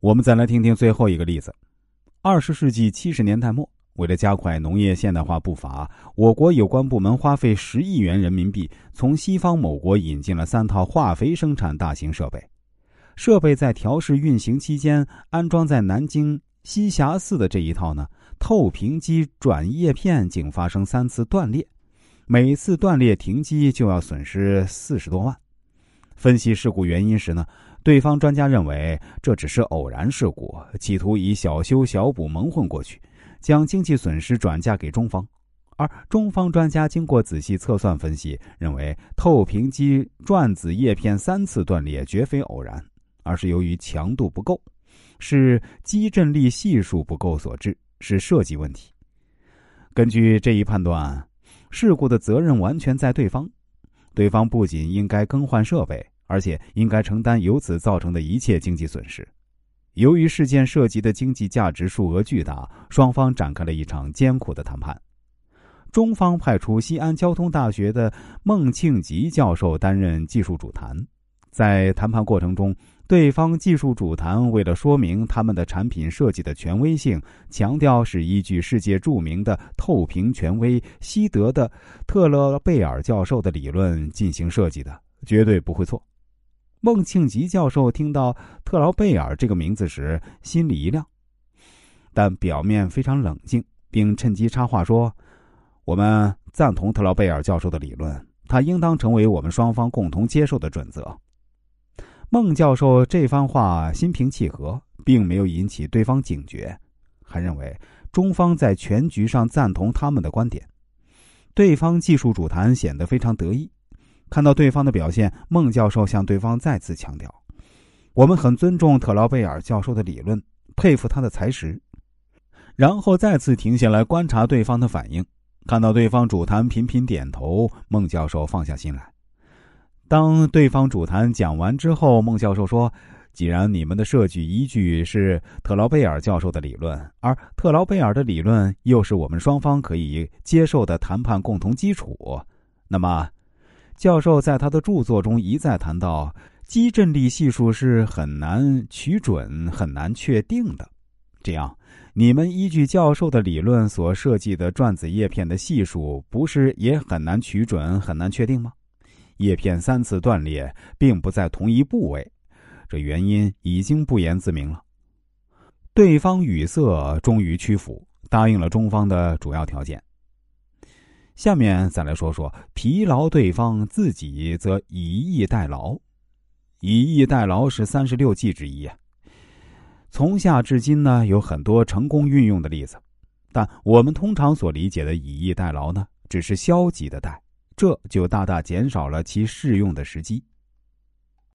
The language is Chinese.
我们再来听听最后一个例子：二十世纪七十年代末，为了加快农业现代化步伐，我国有关部门花费十亿元人民币，从西方某国引进了三套化肥生产大型设备。设备在调试运行期间，安装在南京栖霞寺的这一套呢，透平机转叶片仅发生三次断裂，每次断裂停机就要损失四十多万。分析事故原因时呢，对方专家认为这只是偶然事故，企图以小修小补蒙混过去，将经济损失转嫁给中方。而中方专家经过仔细测算分析，认为透平机转子叶片三次断裂绝非偶然，而是由于强度不够，是机震力系数不够所致，是设计问题。根据这一判断，事故的责任完全在对方。对方不仅应该更换设备，而且应该承担由此造成的一切经济损失。由于事件涉及的经济价值数额巨大，双方展开了一场艰苦的谈判。中方派出西安交通大学的孟庆吉教授担任技术主谈，在谈判过程中。对方技术主谈为了说明他们的产品设计的权威性，强调是依据世界著名的透平权威西德的特勒贝尔教授的理论进行设计的，绝对不会错。孟庆吉教授听到特劳贝尔这个名字时，心里一亮，但表面非常冷静，并趁机插话说：“我们赞同特劳贝尔教授的理论，他应当成为我们双方共同接受的准则。”孟教授这番话心平气和，并没有引起对方警觉，还认为中方在全局上赞同他们的观点。对方技术主谈显得非常得意。看到对方的表现，孟教授向对方再次强调：“我们很尊重特劳贝尔教授的理论，佩服他的才识。”然后再次停下来观察对方的反应。看到对方主谈频频点头，孟教授放下心来。当对方主谈讲完之后，孟教授说：“既然你们的设计依据是特劳贝尔教授的理论，而特劳贝尔的理论又是我们双方可以接受的谈判共同基础，那么，教授在他的著作中一再谈到，基振力系数是很难取准、很难确定的。这样，你们依据教授的理论所设计的转子叶片的系数，不是也很难取准、很难确定吗？”叶片三次断裂，并不在同一部位，这原因已经不言自明了。对方语塞，终于屈服，答应了中方的主要条件。下面再来说说疲劳对方，自己则以逸待劳。以逸待劳是三十六计之一啊。从下至今呢，有很多成功运用的例子，但我们通常所理解的以逸待劳呢，只是消极的待。这就大大减少了其适用的时机。